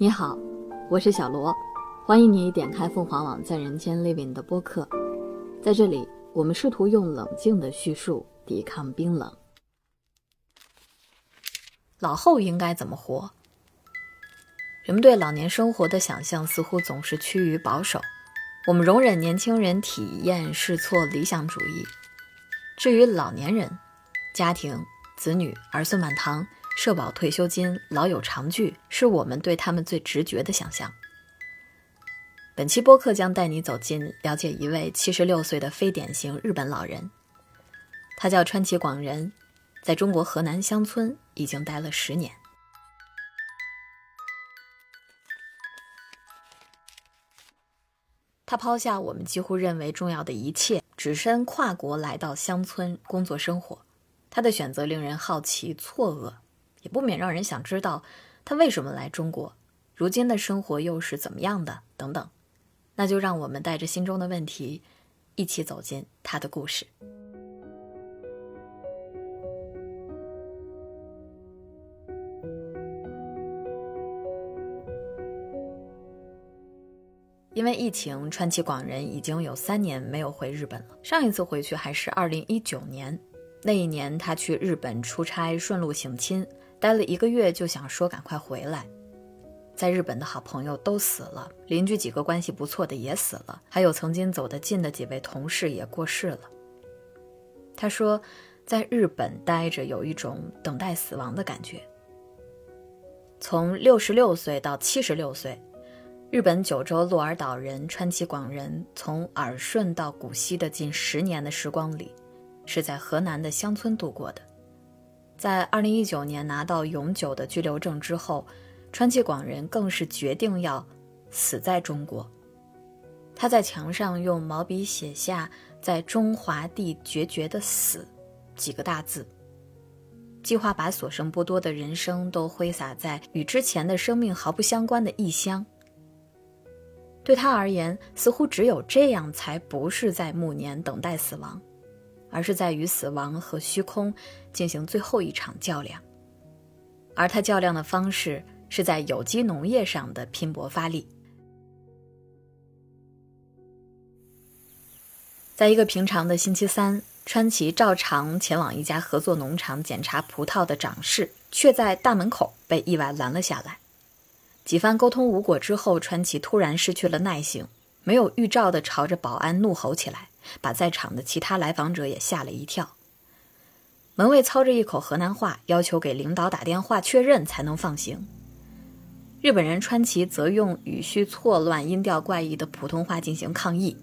你好，我是小罗，欢迎你点开凤凰网在人间 Living 的播客。在这里，我们试图用冷静的叙述抵抗冰冷。老后应该怎么活？人们对老年生活的想象似乎总是趋于保守。我们容忍年轻人体验试错理想主义。至于老年人，家庭、子女、儿孙满堂。社保、退休金、老友常聚，是我们对他们最直觉的想象。本期播客将带你走进了解一位七十六岁的非典型日本老人，他叫川崎广人，在中国河南乡村已经待了十年。他抛下我们几乎认为重要的一切，只身跨国来到乡村工作生活。他的选择令人好奇、错愕。也不免让人想知道他为什么来中国，如今的生活又是怎么样的等等。那就让我们带着心中的问题，一起走进他的故事。因为疫情，川崎广人已经有三年没有回日本了。上一次回去还是二零一九年，那一年他去日本出差，顺路省亲。待了一个月，就想说赶快回来。在日本的好朋友都死了，邻居几个关系不错的也死了，还有曾经走得近的几位同事也过世了。他说，在日本待着有一种等待死亡的感觉。从六十六岁到七十六岁，日本九州鹿儿岛人川崎广人从耳顺到古稀的近十年的时光里，是在河南的乡村度过的。在二零一九年拿到永久的居留证之后，川崎广人更是决定要死在中国。他在墙上用毛笔写下“在中华地决绝的死”几个大字，计划把所剩不多的人生都挥洒在与之前的生命毫不相关的异乡。对他而言，似乎只有这样，才不是在暮年等待死亡。而是在与死亡和虚空进行最后一场较量，而他较量的方式是在有机农业上的拼搏发力。在一个平常的星期三，川崎照常前往一家合作农场检查葡萄的长势，却在大门口被意外拦了下来。几番沟通无果之后，川崎突然失去了耐性，没有预兆地朝着保安怒吼起来。把在场的其他来访者也吓了一跳。门卫操着一口河南话，要求给领导打电话确认才能放行。日本人川崎则用语序错乱、音调怪异的普通话进行抗议。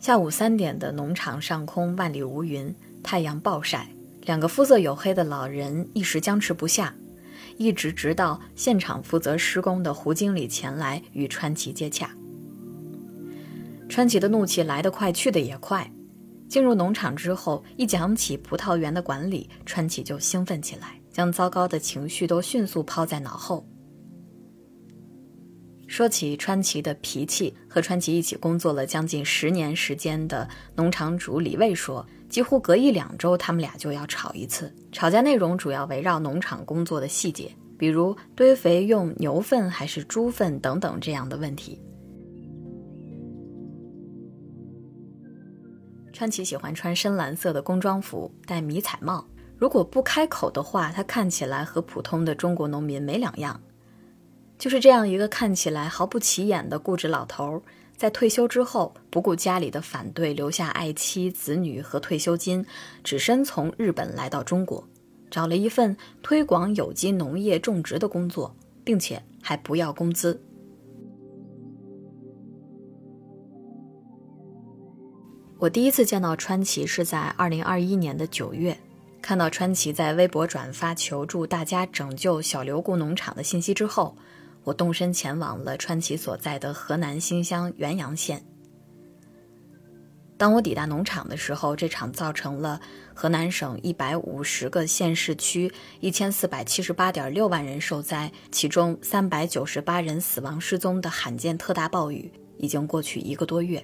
下午三点的农场上空万里无云，太阳暴晒，两个肤色黝黑的老人一时僵持不下，一直直到现场负责施工的胡经理前来与川崎接洽。川崎的怒气来得快，去得也快。进入农场之后，一讲起葡萄园的管理，川崎就兴奋起来，将糟糕的情绪都迅速抛在脑后。说起川崎的脾气，和川崎一起工作了将近十年时间的农场主李卫说，几乎隔一两周，他们俩就要吵一次。吵架内容主要围绕农场工作的细节，比如堆肥用牛粪还是猪粪等等这样的问题。川崎喜欢穿深蓝色的工装服，戴迷彩帽。如果不开口的话，他看起来和普通的中国农民没两样。就是这样一个看起来毫不起眼的固执老头，在退休之后，不顾家里的反对，留下爱妻、子女和退休金，只身从日本来到中国，找了一份推广有机农业种植的工作，并且还不要工资。我第一次见到川崎是在二零二一年的九月，看到川崎在微博转发求助大家拯救小刘固农场的信息之后，我动身前往了川崎所在的河南新乡原阳县。当我抵达农场的时候，这场造成了河南省一百五十个县市区一千四百七十八点六万人受灾，其中三百九十八人死亡失踪的罕见特大暴雨，已经过去一个多月。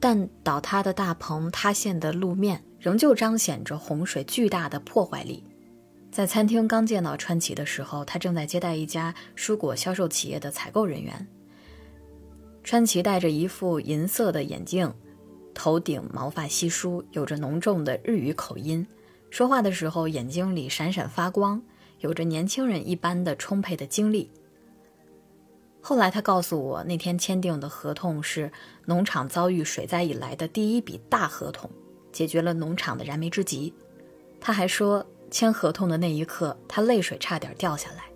但倒塌的大棚、塌陷的路面，仍旧彰显着洪水巨大的破坏力。在餐厅刚见到川崎的时候，他正在接待一家蔬果销售企业的采购人员。川崎戴着一副银色的眼镜，头顶毛发稀疏，有着浓重的日语口音，说话的时候眼睛里闪闪发光，有着年轻人一般的充沛的精力。后来他告诉我，那天签订的合同是农场遭遇水灾以来的第一笔大合同，解决了农场的燃眉之急。他还说。签合同的那一刻，他泪水差点掉下来。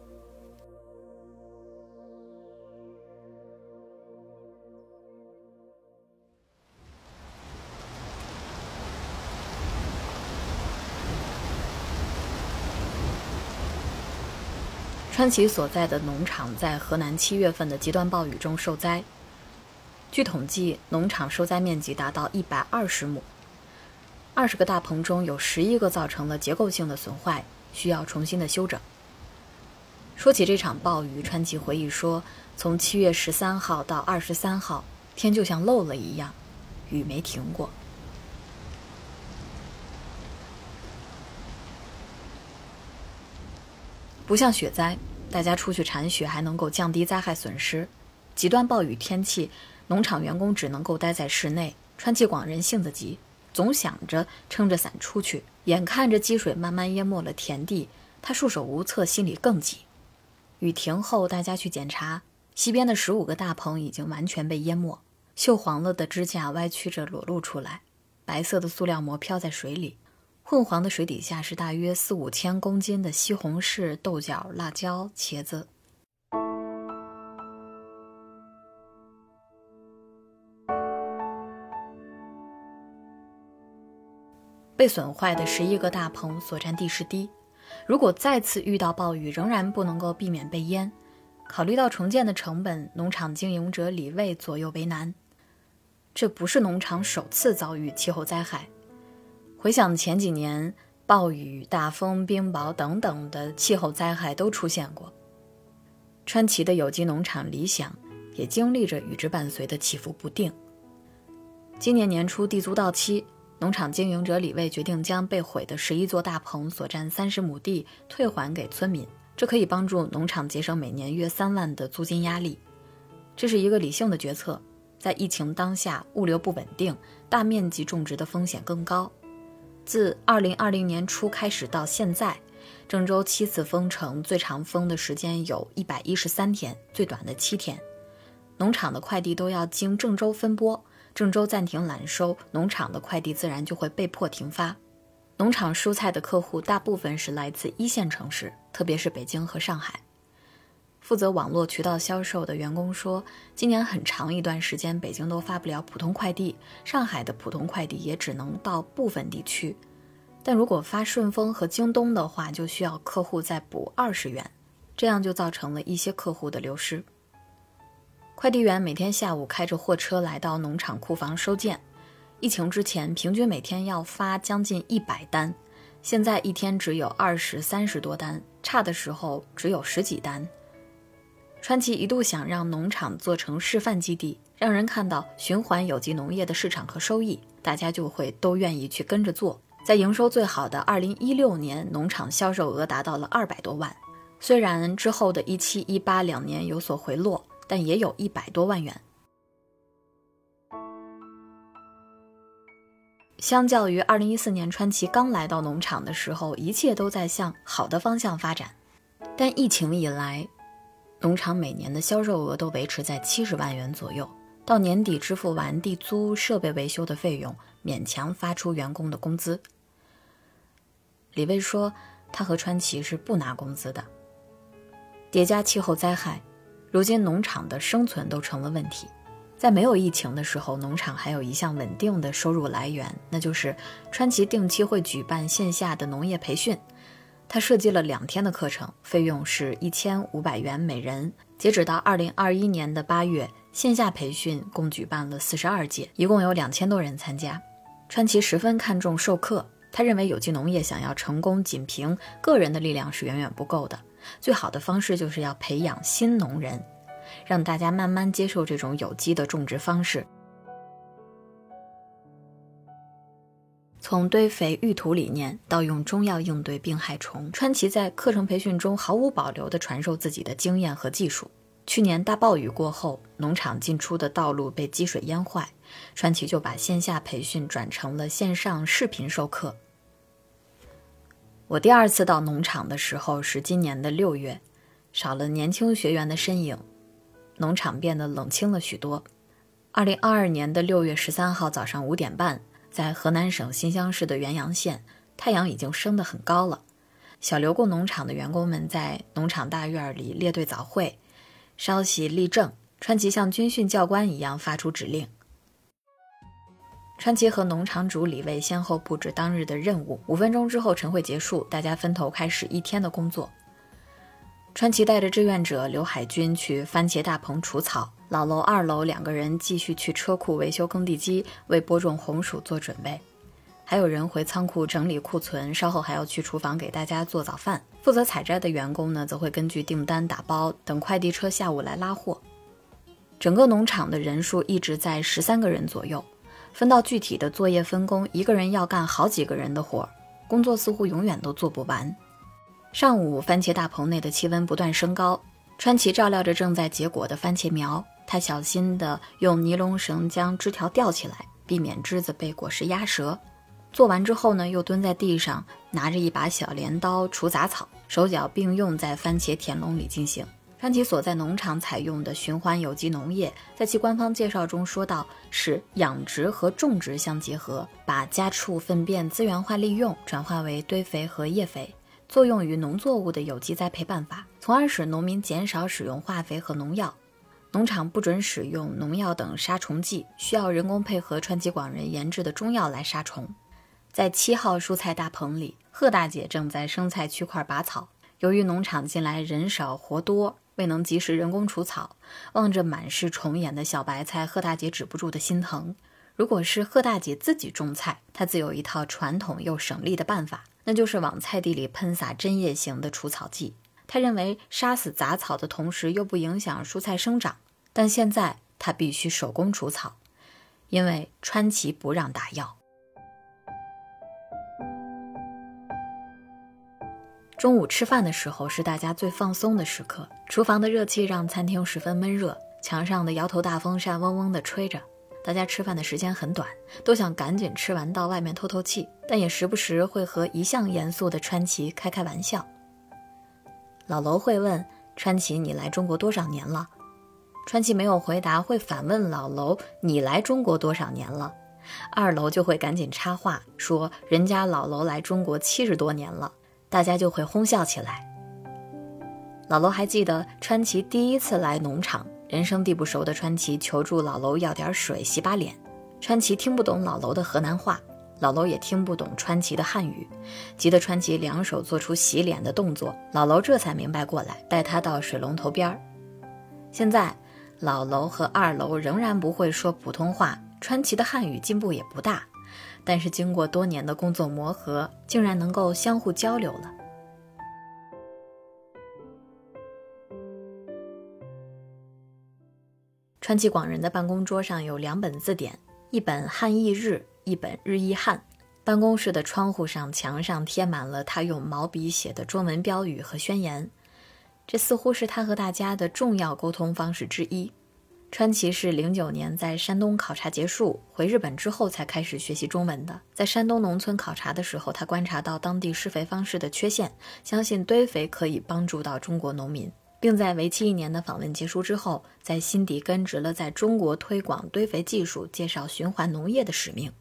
川崎所在的农场在河南七月份的极端暴雨中受灾，据统计，农场受灾面积达到一百二十亩。二十个大棚中有十一个造成了结构性的损坏，需要重新的修整。说起这场暴雨，川崎回忆说，从七月十三号到二十三号，天就像漏了一样，雨没停过。不像雪灾，大家出去铲雪还能够降低灾害损失。极端暴雨天气，农场员工只能够待在室内。川崎广人性子急。总想着撑着伞出去，眼看着积水慢慢淹没了田地，他束手无策，心里更急。雨停后，大家去检查，西边的十五个大棚已经完全被淹没，锈黄了的支架歪曲着裸露出来，白色的塑料膜飘在水里，混黄的水底下是大约四五千公斤的西红柿、豆角、辣椒、茄子。被损坏的十一个大棚所占地势低，如果再次遇到暴雨，仍然不能够避免被淹。考虑到重建的成本，农场经营者李卫左右为难。这不是农场首次遭遇气候灾害，回想前几年，暴雨、大风、冰雹等等的气候灾害都出现过。川崎的有机农场理想也经历着与之伴随的起伏不定。今年年初地租到期。农场经营者李卫决定将被毁的十一座大棚所占三十亩地退还给村民，这可以帮助农场节省每年约三万的租金压力。这是一个理性的决策。在疫情当下，物流不稳定，大面积种植的风险更高。自二零二零年初开始到现在，郑州七次封城，最长封的时间有一百一十三天，最短的七天。农场的快递都要经郑州分拨。郑州暂停揽收，农场的快递自然就会被迫停发。农场蔬菜的客户大部分是来自一线城市，特别是北京和上海。负责网络渠道销售的员工说，今年很长一段时间，北京都发不了普通快递，上海的普通快递也只能到部分地区。但如果发顺丰和京东的话，就需要客户再补二十元，这样就造成了一些客户的流失。快递员每天下午开着货车来到农场库房收件。疫情之前，平均每天要发将近一百单，现在一天只有二十三十多单，差的时候只有十几单。川崎一度想让农场做成示范基地，让人看到循环有机农业的市场和收益，大家就会都愿意去跟着做。在营收最好的二零一六年，农场销售额达到了二百多万，虽然之后的一七一八两年有所回落。但也有一百多万元。相较于二零一四年川崎刚来到农场的时候，一切都在向好的方向发展。但疫情以来，农场每年的销售额都维持在七十万元左右，到年底支付完地租、设备维修的费用，勉强发出员工的工资。李卫说，他和川崎是不拿工资的。叠加气候灾害。如今农场的生存都成了问题，在没有疫情的时候，农场还有一项稳定的收入来源，那就是川崎定期会举办线下的农业培训。他设计了两天的课程，费用是一千五百元每人。截止到二零二一年的八月，线下培训共举办了四十二届，一共有两千多人参加。川崎十分看重授课，他认为有机农业想要成功，仅凭个人的力量是远远不够的。最好的方式就是要培养新农人，让大家慢慢接受这种有机的种植方式。从堆肥育土理念到用中药应对病害虫，川崎在课程培训中毫无保留地传授自己的经验和技术。去年大暴雨过后，农场进出的道路被积水淹坏，川崎就把线下培训转成了线上视频授课。我第二次到农场的时候是今年的六月，少了年轻学员的身影，农场变得冷清了许多。二零二二年的六月十三号早上五点半，在河南省新乡市的原阳县，太阳已经升得很高了。小刘工农场的员工们在农场大院里列队早会。稍息立正，川崎像军训教官一样发出指令。川崎和农场主李卫先后布置当日的任务。五分钟之后，晨会结束，大家分头开始一天的工作。川崎带着志愿者刘海军去番茄大棚除草，老楼、二楼两个人继续去车库维修耕地机，为播种红薯做准备。还有人回仓库整理库存，稍后还要去厨房给大家做早饭。负责采摘的员工呢，则会根据订单打包，等快递车下午来拉货。整个农场的人数一直在十三个人左右，分到具体的作业分工，一个人要干好几个人的活，工作似乎永远都做不完。上午，番茄大棚内的气温不断升高，川崎照料着正在结果的番茄苗，他小心地用尼龙绳将枝条吊起来，避免枝子被果实压折。做完之后呢，又蹲在地上，拿着一把小镰刀除杂草，手脚并用在番茄田垄里进行。川崎所在农场采用的循环有机农业，在其官方介绍中说到，是养殖和种植相结合，把家畜粪便资源化利用，转化为堆肥和叶肥，作用于农作物的有机栽培办法，从而使农民减少使用化肥和农药。农场不准使用农药等杀虫剂，需要人工配合川崎广人研制的中药来杀虫。在七号蔬菜大棚里，贺大姐正在生菜区块拔草。由于农场近来人少活多，未能及时人工除草，望着满是虫眼的小白菜，贺大姐止不住的心疼。如果是贺大姐自己种菜，她自有一套传统又省力的办法，那就是往菜地里喷洒针叶型的除草剂。他认为杀死杂草的同时又不影响蔬菜生长，但现在他必须手工除草，因为川崎不让打药。中午吃饭的时候是大家最放松的时刻，厨房的热气让餐厅十分闷热，墙上的摇头大风扇嗡嗡地吹着。大家吃饭的时间很短，都想赶紧吃完到外面透透气，但也时不时会和一向严肃的川崎开开玩笑。老楼会问川崎：“你来中国多少年了？”川崎没有回答，会反问老楼：“你来中国多少年了？”二楼就会赶紧插话说：“人家老楼来中国七十多年了。”大家就会哄笑起来。老楼还记得川崎第一次来农场，人生地不熟的川崎求助老楼要点水洗把脸。川崎听不懂老楼的河南话，老楼也听不懂川崎的汉语，急得川崎两手做出洗脸的动作。老楼这才明白过来，带他到水龙头边儿。现在老楼和二楼仍然不会说普通话，川崎的汉语进步也不大。但是经过多年的工作磨合，竟然能够相互交流了。川崎广人的办公桌上有两本字典，一本汉译日，一本日译汉。办公室的窗户上、墙上贴满了他用毛笔写的中文标语和宣言，这似乎是他和大家的重要沟通方式之一。川崎是零九年在山东考察结束回日本之后才开始学习中文的。在山东农村考察的时候，他观察到当地施肥方式的缺陷，相信堆肥可以帮助到中国农民，并在为期一年的访问结束之后，在心底根植了在中国推广堆肥技术、介绍循环农业的使命。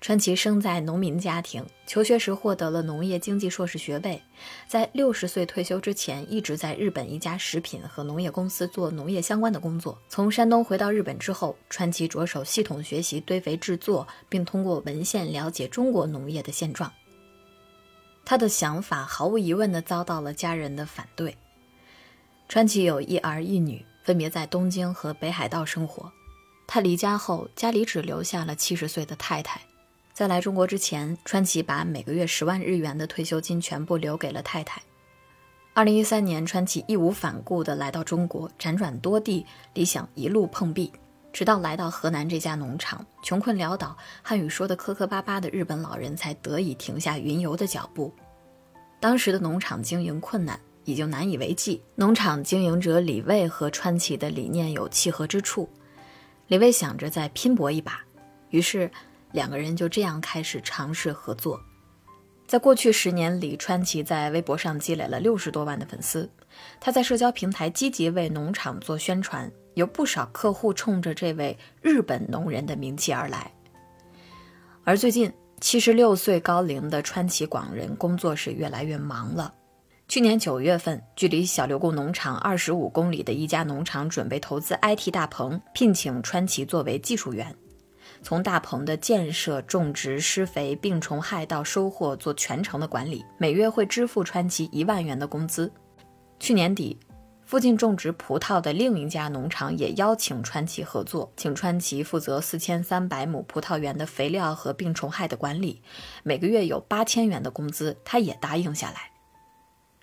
川崎生在农民家庭，求学时获得了农业经济硕士学位。在六十岁退休之前，一直在日本一家食品和农业公司做农业相关的工作。从山东回到日本之后，川崎着手系统学习堆肥制作，并通过文献了解中国农业的现状。他的想法毫无疑问地遭到了家人的反对。川崎有一儿一女，分别在东京和北海道生活。他离家后，家里只留下了七十岁的太太。在来中国之前，川崎把每个月十万日元的退休金全部留给了太太。二零一三年，川崎义无反顾地来到中国，辗转多地，理想一路碰壁。直到来到河南这家农场，穷困潦倒、汉语说的磕磕巴巴的日本老人才得以停下云游的脚步。当时的农场经营困难，已经难以为继。农场经营者李卫和川崎的理念有契合之处，李卫想着再拼搏一把，于是两个人就这样开始尝试合作。在过去十年里，川崎在微博上积累了六十多万的粉丝。他在社交平台积极为农场做宣传，有不少客户冲着这位日本农人的名气而来。而最近，七十六岁高龄的川崎广人工作是越来越忙了。去年九月份，距离小刘固农场二十五公里的一家农场准备投资 IT 大棚，聘请川崎作为技术员。从大棚的建设、种植、施肥、病虫害到收获，做全程的管理，每月会支付川崎一万元的工资。去年底，附近种植葡萄的另一家农场也邀请川崎合作，请川崎负责四千三百亩葡萄园的肥料和病虫害的管理，每个月有八千元的工资，他也答应下来。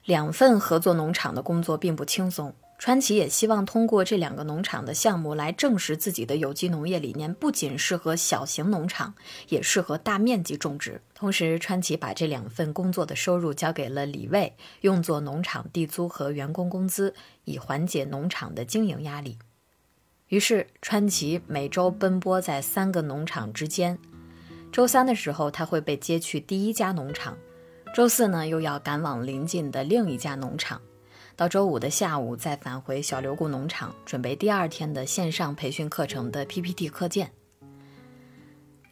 两份合作农场的工作并不轻松。川崎也希望通过这两个农场的项目来证实自己的有机农业理念不仅适合小型农场，也适合大面积种植。同时，川崎把这两份工作的收入交给了李卫，用作农场地租和员工工资，以缓解农场的经营压力。于是，川崎每周奔波在三个农场之间。周三的时候，他会被接去第一家农场；周四呢，又要赶往临近的另一家农场。到周五的下午再返回小刘谷农场，准备第二天的线上培训课程的 PPT 课件。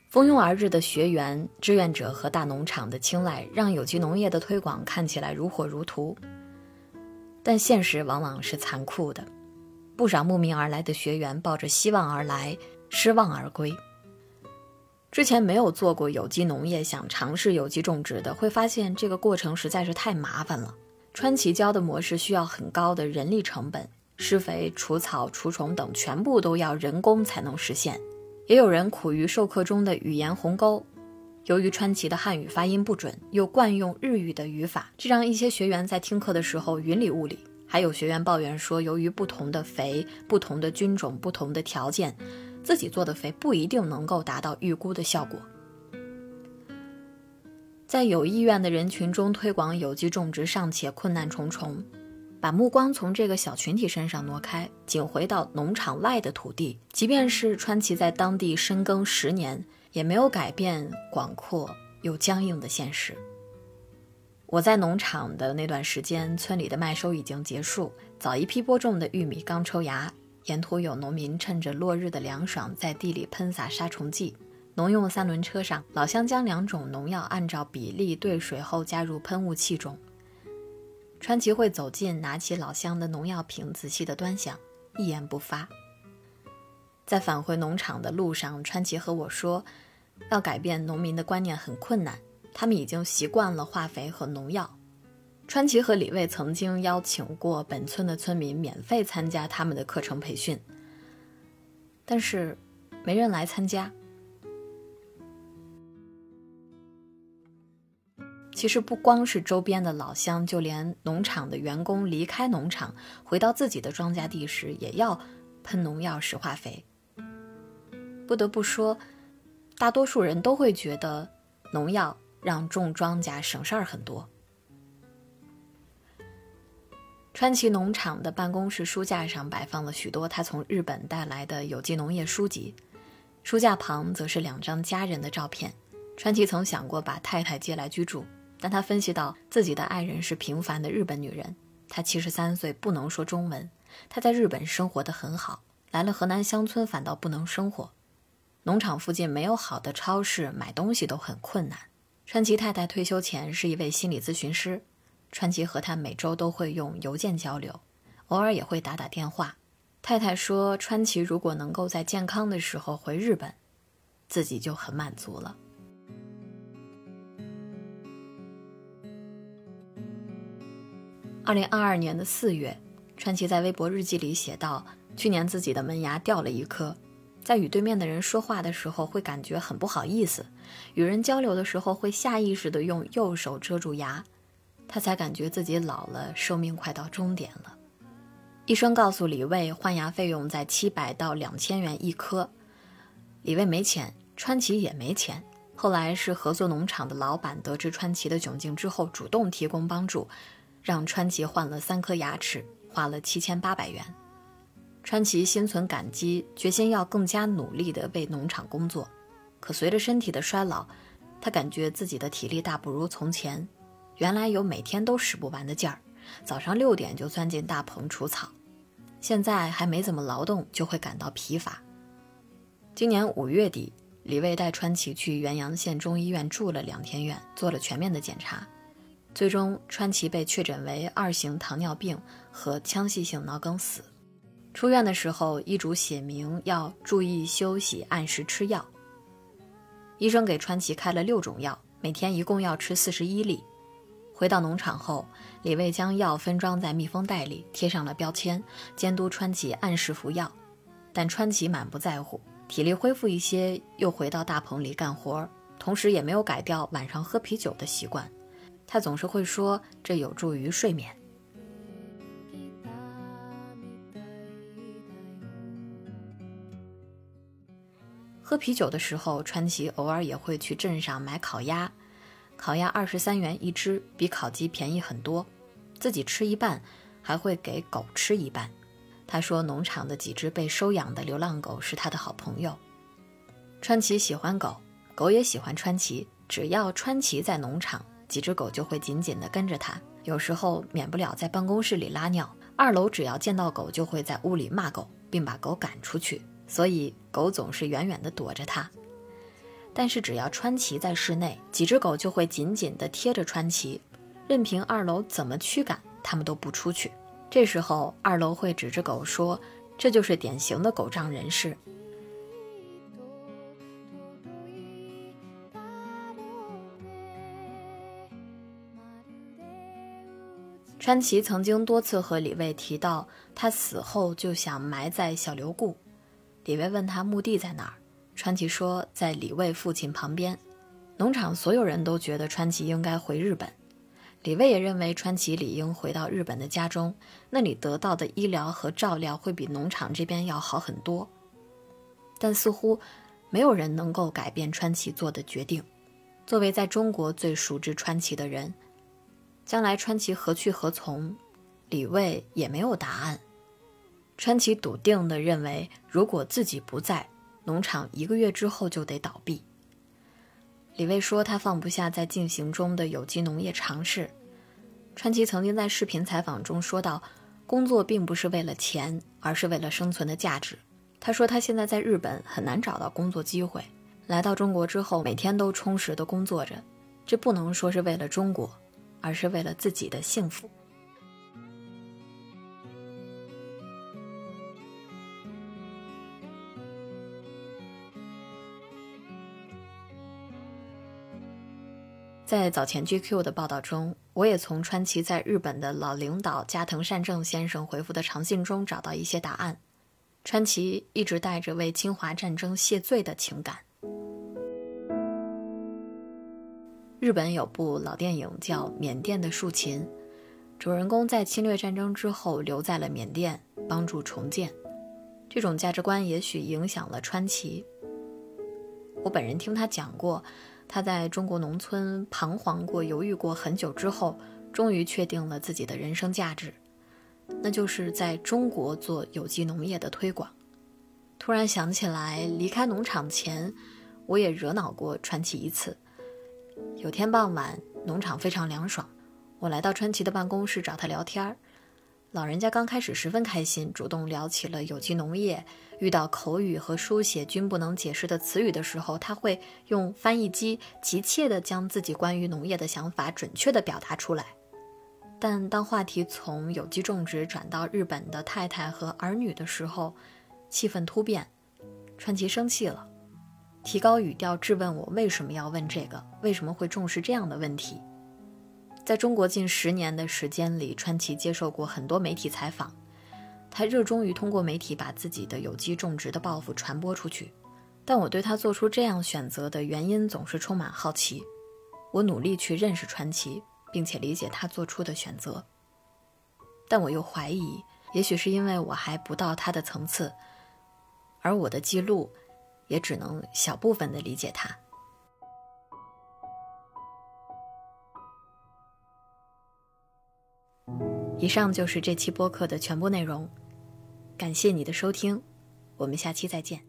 蜂拥而至的学员、志愿者和大农场的青睐，让有机农业的推广看起来如火如荼。但现实往往是残酷的，不少慕名而来的学员抱着希望而来，失望而归。之前没有做过有机农业，想尝试有机种植的，会发现这个过程实在是太麻烦了。川崎教的模式需要很高的人力成本，施肥、除草、除虫等全部都要人工才能实现。也有人苦于授课中的语言鸿沟，由于川崎的汉语发音不准，又惯用日语的语法，这让一些学员在听课的时候云里雾里。还有学员抱怨说，由于不同的肥、不同的菌种、不同的条件，自己做的肥不一定能够达到预估的效果。在有意愿的人群中推广有机种植尚且困难重重，把目光从这个小群体身上挪开，仅回到农场外的土地，即便是川崎在当地深耕十年，也没有改变广阔又僵硬的现实。我在农场的那段时间，村里的麦收已经结束，早一批播种的玉米刚抽芽，沿途有农民趁着落日的凉爽，在地里喷洒杀虫剂。农用三轮车上，老乡将两种农药按照比例兑水后加入喷雾器中。川崎会走近，拿起老乡的农药瓶，仔细的端详，一言不发。在返回农场的路上，川崎和我说，要改变农民的观念很困难，他们已经习惯了化肥和农药。川崎和李卫曾经邀请过本村的村民免费参加他们的课程培训，但是没人来参加。其实不光是周边的老乡，就连农场的员工离开农场，回到自己的庄稼地时，也要喷农药、施化肥。不得不说，大多数人都会觉得农药让种庄稼省事儿很多。川崎农场的办公室书架上摆放了许多他从日本带来的有机农业书籍，书架旁则是两张家人的照片。川崎曾想过把太太接来居住。但他分析到自己的爱人是平凡的日本女人，她七十三岁不能说中文，她在日本生活的很好，来了河南乡村反倒不能生活。农场附近没有好的超市，买东西都很困难。川崎太太退休前是一位心理咨询师，川崎和他每周都会用邮件交流，偶尔也会打打电话。太太说，川崎如果能够在健康的时候回日本，自己就很满足了。二零二二年的四月，川崎在微博日记里写道：“去年自己的门牙掉了一颗，在与对面的人说话的时候会感觉很不好意思，与人交流的时候会下意识地用右手遮住牙，他才感觉自己老了，寿命快到终点了。医生告诉李卫，换牙费用在七百到两千元一颗。李卫没钱，川崎也没钱。后来是合作农场的老板得知川崎的窘境之后，主动提供帮助，让川崎换了三颗牙齿，花了七千八百元。川崎心存感激，决心要更加努力地为农场工作。可随着身体的衰老，他感觉自己的体力大不如从前。原来有每天都使不完的劲儿，早上六点就钻进大棚除草，现在还没怎么劳动，就会感到疲乏。今年五月底。李卫带川崎去原阳县中医院住了两天院，做了全面的检查，最终川崎被确诊为二型糖尿病和腔隙性脑梗死。出院的时候，医嘱写明要注意休息，按时吃药。医生给川崎开了六种药，每天一共要吃四十一粒。回到农场后，李卫将药分装在密封袋里，贴上了标签，监督川崎按时服药。但川崎满不在乎。体力恢复一些，又回到大棚里干活，同时也没有改掉晚上喝啤酒的习惯。他总是会说这有助于睡眠。喝啤酒的时候，川崎偶尔也会去镇上买烤鸭，烤鸭二十三元一只，比烤鸡便宜很多。自己吃一半，还会给狗吃一半。他说：“农场的几只被收养的流浪狗是他的好朋友。川崎喜欢狗，狗也喜欢川崎。只要川崎在农场，几只狗就会紧紧地跟着他。有时候免不了在办公室里拉尿，二楼只要见到狗，就会在屋里骂狗，并把狗赶出去。所以狗总是远远地躲着他。但是只要川崎在室内，几只狗就会紧紧地贴着川崎，任凭二楼怎么驱赶，它们都不出去。”这时候，二楼会指着狗说：“这就是典型的狗仗人势。”川崎曾经多次和李卫提到，他死后就想埋在小刘固。李卫问他墓地在哪儿，川崎说在李卫父亲旁边。农场所有人都觉得川崎应该回日本。李卫也认为川崎理应回到日本的家中，那里得到的医疗和照料会比农场这边要好很多。但似乎没有人能够改变川崎做的决定。作为在中国最熟知川崎的人，将来川崎何去何从，李卫也没有答案。川崎笃定地认为，如果自己不在，农场一个月之后就得倒闭。李卫说：“他放不下在进行中的有机农业尝试。”川崎曾经在视频采访中说到：“工作并不是为了钱，而是为了生存的价值。”他说：“他现在在日本很难找到工作机会，来到中国之后，每天都充实的工作着。这不能说是为了中国，而是为了自己的幸福。”在早前 GQ 的报道中，我也从川崎在日本的老领导加藤善正先生回复的长信中找到一些答案。川崎一直带着为侵华战争谢罪的情感。日本有部老电影叫《缅甸的竖琴》，主人公在侵略战争之后留在了缅甸，帮助重建。这种价值观也许影响了川崎。我本人听他讲过。他在中国农村彷徨过、犹豫过很久之后，终于确定了自己的人生价值，那就是在中国做有机农业的推广。突然想起来，离开农场前，我也惹恼过川崎一次。有天傍晚，农场非常凉爽，我来到川崎的办公室找他聊天儿。老人家刚开始十分开心，主动聊起了有机农业。遇到口语和书写均不能解释的词语的时候，他会用翻译机急切地将自己关于农业的想法准确地表达出来。但当话题从有机种植转到日本的太太和儿女的时候，气氛突变，川崎生气了，提高语调质问我为什么要问这个，为什么会重视这样的问题。在中国近十年的时间里，川崎接受过很多媒体采访。他热衷于通过媒体把自己的有机种植的抱负传播出去。但我对他做出这样选择的原因总是充满好奇。我努力去认识川崎，并且理解他做出的选择。但我又怀疑，也许是因为我还不到他的层次，而我的记录也只能小部分的理解他。以上就是这期播客的全部内容，感谢你的收听，我们下期再见。